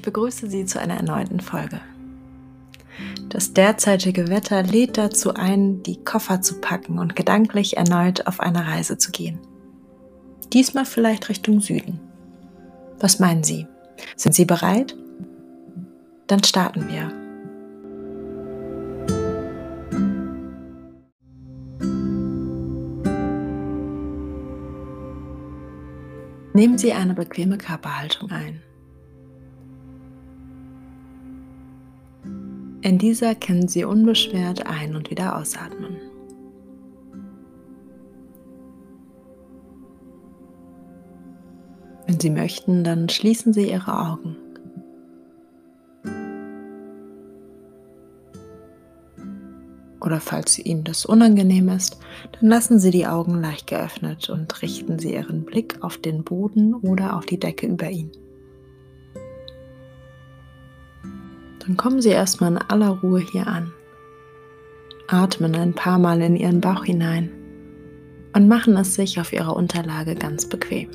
ich begrüße Sie zu einer erneuten Folge. Das derzeitige Wetter lädt dazu ein, die Koffer zu packen und gedanklich erneut auf eine Reise zu gehen. Diesmal vielleicht Richtung Süden. Was meinen Sie? Sind Sie bereit? Dann starten wir. Nehmen Sie eine bequeme Körperhaltung ein. In dieser können Sie unbeschwert ein- und wieder ausatmen. Wenn Sie möchten, dann schließen Sie Ihre Augen. Oder falls Ihnen das unangenehm ist, dann lassen Sie die Augen leicht geöffnet und richten Sie Ihren Blick auf den Boden oder auf die Decke über Ihnen. Dann kommen Sie erstmal in aller Ruhe hier an. Atmen ein paar Mal in Ihren Bauch hinein und machen es sich auf Ihrer Unterlage ganz bequem.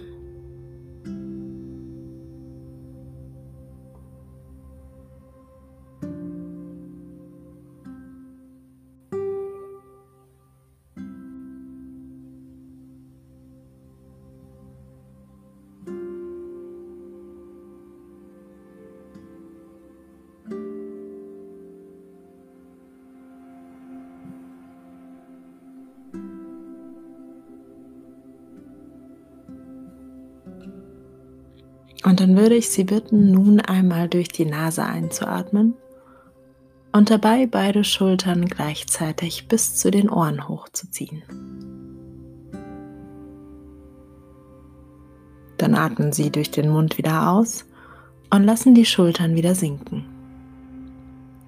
Und dann würde ich Sie bitten, nun einmal durch die Nase einzuatmen und dabei beide Schultern gleichzeitig bis zu den Ohren hochzuziehen. Dann atmen Sie durch den Mund wieder aus und lassen die Schultern wieder sinken.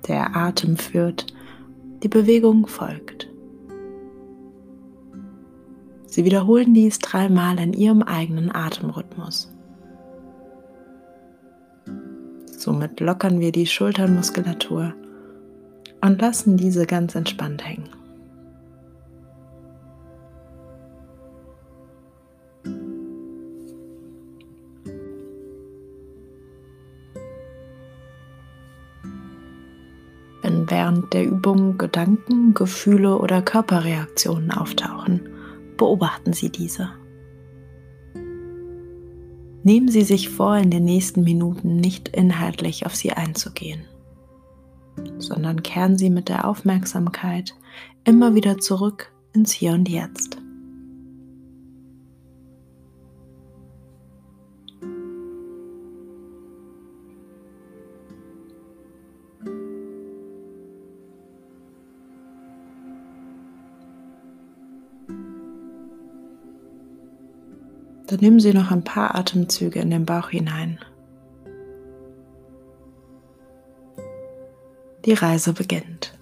Der Atem führt, die Bewegung folgt. Sie wiederholen dies dreimal in Ihrem eigenen Atemrhythmus. Somit lockern wir die Schulternmuskulatur und lassen diese ganz entspannt hängen. Wenn während der Übung Gedanken, Gefühle oder Körperreaktionen auftauchen, beobachten Sie diese. Nehmen Sie sich vor, in den nächsten Minuten nicht inhaltlich auf sie einzugehen, sondern kehren Sie mit der Aufmerksamkeit immer wieder zurück ins Hier und Jetzt. Dann nehmen Sie noch ein paar Atemzüge in den Bauch hinein. Die Reise beginnt.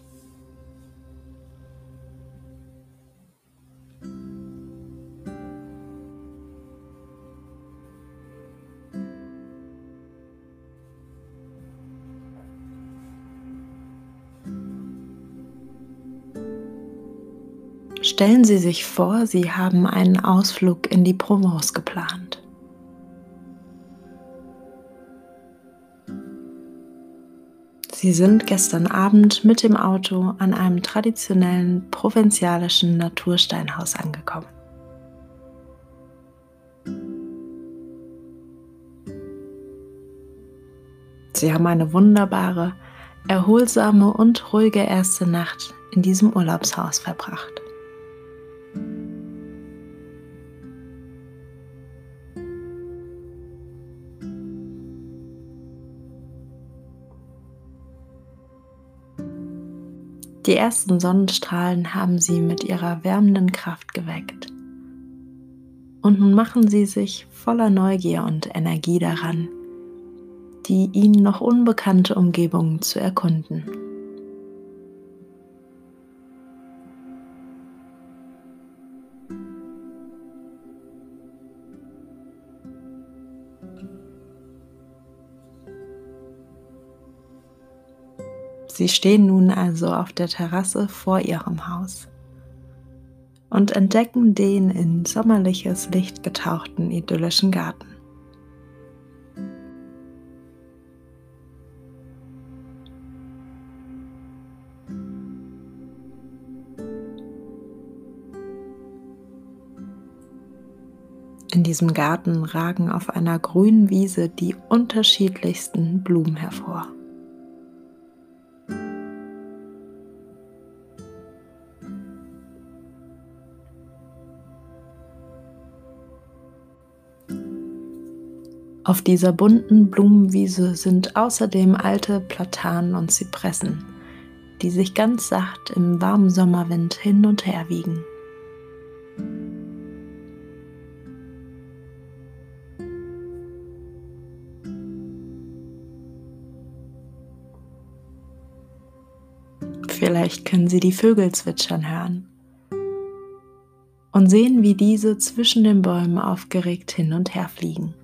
Stellen Sie sich vor, Sie haben einen Ausflug in die Provence geplant. Sie sind gestern Abend mit dem Auto an einem traditionellen provinzialischen Natursteinhaus angekommen. Sie haben eine wunderbare, erholsame und ruhige erste Nacht in diesem Urlaubshaus verbracht. Die ersten Sonnenstrahlen haben sie mit ihrer wärmenden Kraft geweckt. Und nun machen sie sich voller Neugier und Energie daran, die ihnen noch unbekannte Umgebungen zu erkunden. Sie stehen nun also auf der Terrasse vor ihrem Haus und entdecken den in sommerliches Licht getauchten idyllischen Garten. In diesem Garten ragen auf einer grünen Wiese die unterschiedlichsten Blumen hervor. Auf dieser bunten Blumenwiese sind außerdem alte Platanen und Zypressen, die sich ganz sacht im warmen Sommerwind hin und her wiegen. Vielleicht können Sie die Vögel zwitschern hören und sehen, wie diese zwischen den Bäumen aufgeregt hin und her fliegen.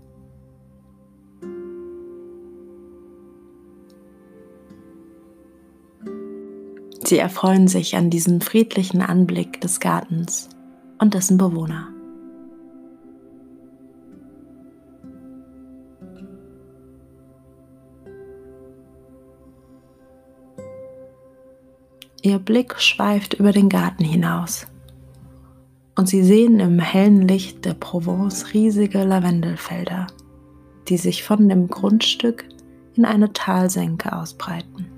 Sie erfreuen sich an diesem friedlichen Anblick des Gartens und dessen Bewohner. Ihr Blick schweift über den Garten hinaus und Sie sehen im hellen Licht der Provence riesige Lavendelfelder, die sich von dem Grundstück in eine Talsenke ausbreiten.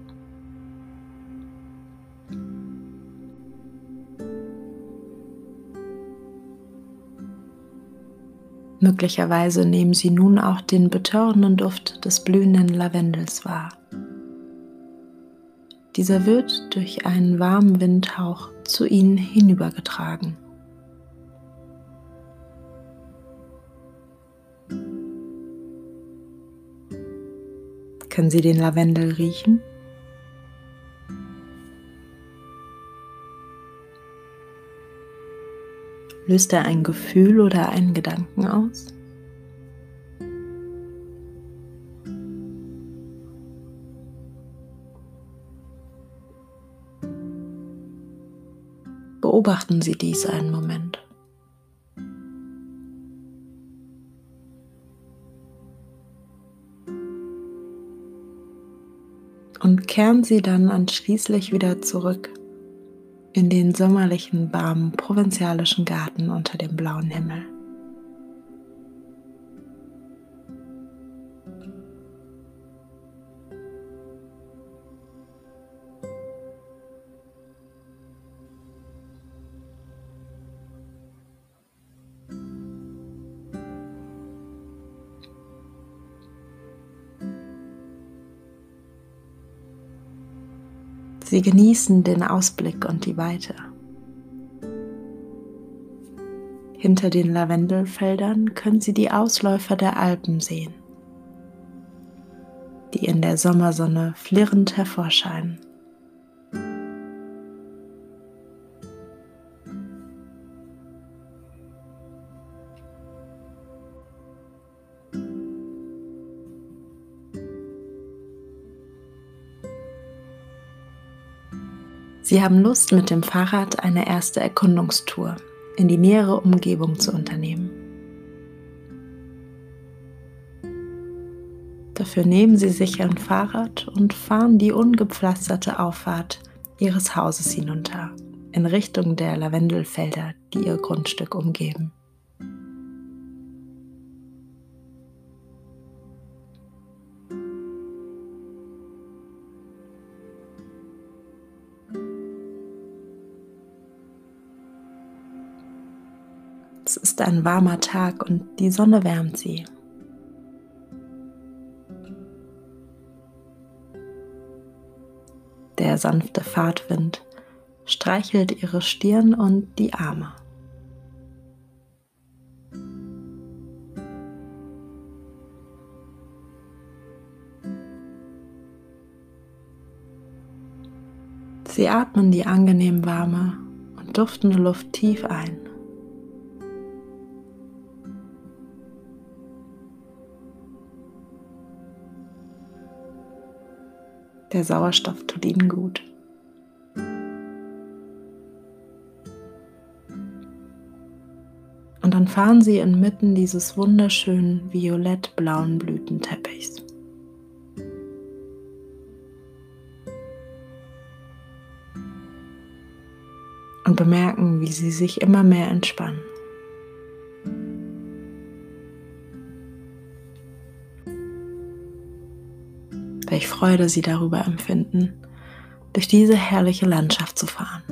Möglicherweise nehmen Sie nun auch den betörenden Duft des blühenden Lavendels wahr. Dieser wird durch einen warmen Windhauch zu Ihnen hinübergetragen. Können Sie den Lavendel riechen? Löst er ein Gefühl oder einen Gedanken aus? Beobachten Sie dies einen Moment. Und kehren Sie dann anschließend wieder zurück in den sommerlichen, warmen, provinzialischen Garten unter dem blauen Himmel. Sie genießen den Ausblick und die Weite. Hinter den Lavendelfeldern können Sie die Ausläufer der Alpen sehen, die in der Sommersonne flirrend hervorscheinen. Sie haben Lust, mit dem Fahrrad eine erste Erkundungstour in die nähere Umgebung zu unternehmen. Dafür nehmen Sie sich ein Fahrrad und fahren die ungepflasterte Auffahrt Ihres Hauses hinunter in Richtung der Lavendelfelder, die Ihr Grundstück umgeben. Ist ein warmer Tag und die Sonne wärmt sie. Der sanfte Fahrtwind streichelt ihre Stirn und die Arme. Sie atmen die angenehm warme und duftende Luft tief ein. Der Sauerstoff tut ihnen gut. Und dann fahren sie inmitten dieses wunderschönen violett-blauen Blütenteppichs. Und bemerken, wie sie sich immer mehr entspannen. Freude sie darüber empfinden, durch diese herrliche Landschaft zu fahren.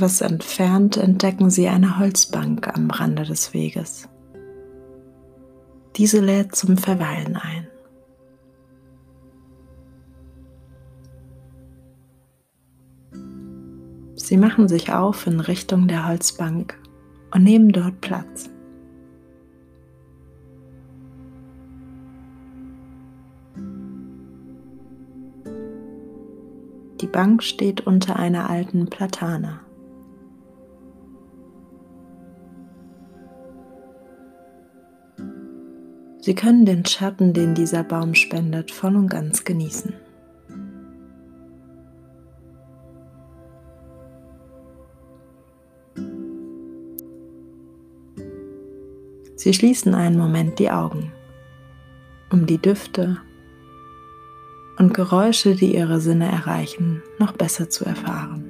Etwas entfernt entdecken sie eine Holzbank am Rande des Weges. Diese lädt zum Verweilen ein. Sie machen sich auf in Richtung der Holzbank und nehmen dort Platz. Die Bank steht unter einer alten Platane. Sie können den Schatten, den dieser Baum spendet, voll und ganz genießen. Sie schließen einen Moment die Augen, um die Düfte und Geräusche, die ihre Sinne erreichen, noch besser zu erfahren.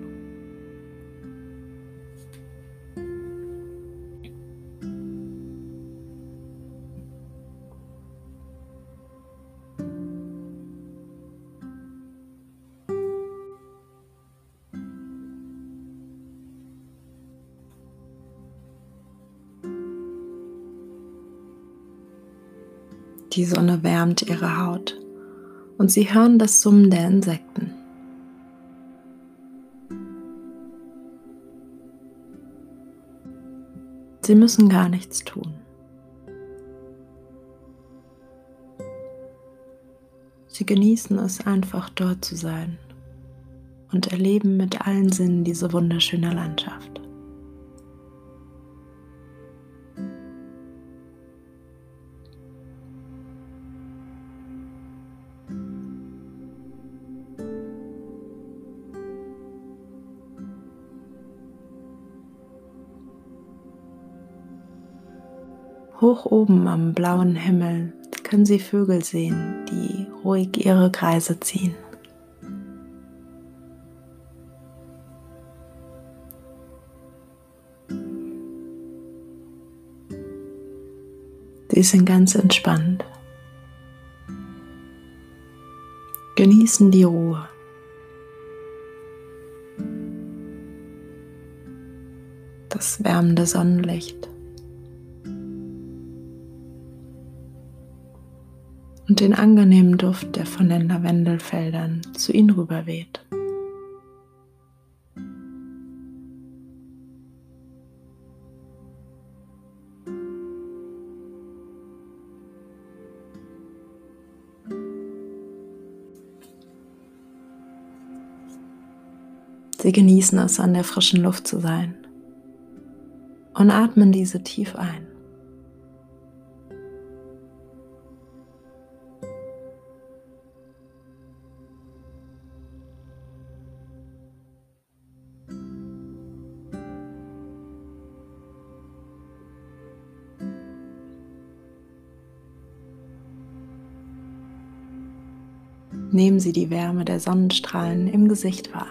Die Sonne wärmt ihre Haut und sie hören das Summen der Insekten. Sie müssen gar nichts tun. Sie genießen es einfach dort zu sein und erleben mit allen Sinnen diese wunderschöne Landschaft. Hoch oben am blauen Himmel können Sie Vögel sehen, die ruhig ihre Kreise ziehen. Sie sind ganz entspannt. Genießen die Ruhe. Das wärmende Sonnenlicht. Und den angenehmen Duft, der von den Lavendelfeldern zu ihnen rüberweht. Sie genießen es, an der frischen Luft zu sein und atmen diese tief ein. Nehmen Sie die Wärme der Sonnenstrahlen im Gesicht wahr.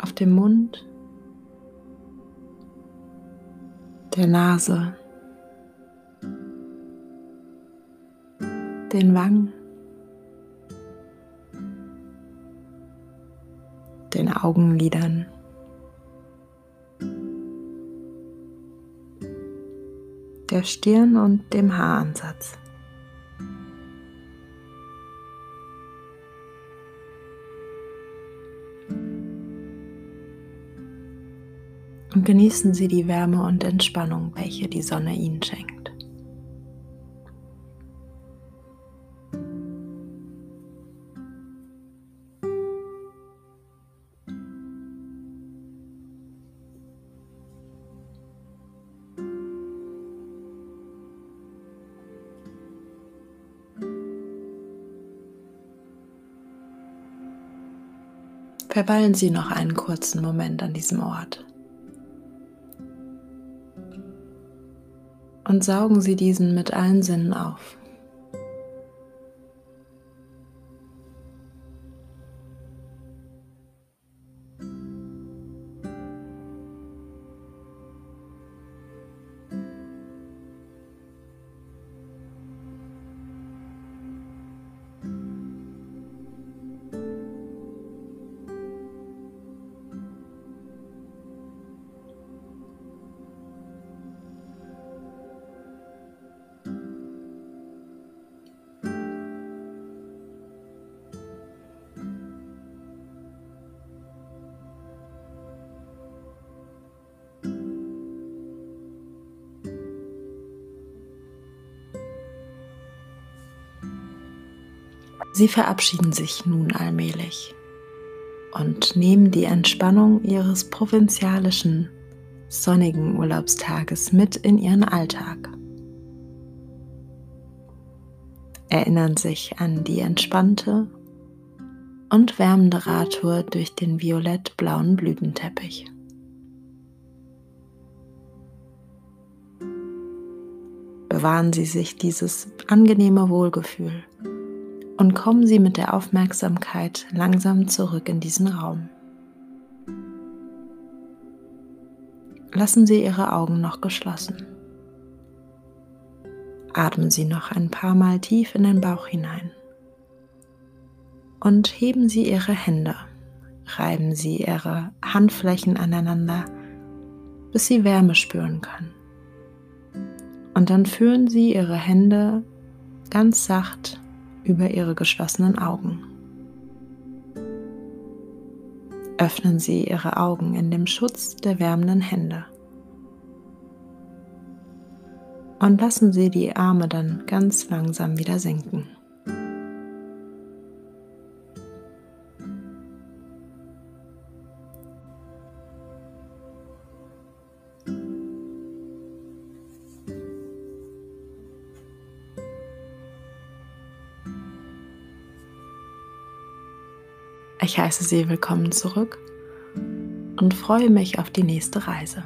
Auf dem Mund, der Nase, den Wangen, den Augenlidern. der Stirn und dem Haaransatz. Und genießen Sie die Wärme und Entspannung, welche die Sonne Ihnen schenkt. Verweilen Sie noch einen kurzen Moment an diesem Ort. Und saugen Sie diesen mit allen Sinnen auf. Sie verabschieden sich nun allmählich und nehmen die Entspannung ihres provinzialischen, sonnigen Urlaubstages mit in ihren Alltag. Erinnern sich an die entspannte und wärmende Radtour durch den violett-blauen Blütenteppich. Bewahren Sie sich dieses angenehme Wohlgefühl und kommen Sie mit der Aufmerksamkeit langsam zurück in diesen Raum. Lassen Sie Ihre Augen noch geschlossen. Atmen Sie noch ein paar Mal tief in den Bauch hinein. Und heben Sie Ihre Hände, reiben Sie Ihre Handflächen aneinander, bis Sie Wärme spüren können. Und dann führen Sie Ihre Hände ganz sacht über Ihre geschlossenen Augen. Öffnen Sie Ihre Augen in dem Schutz der wärmenden Hände. Und lassen Sie die Arme dann ganz langsam wieder sinken. Ich heiße Sie willkommen zurück und freue mich auf die nächste Reise.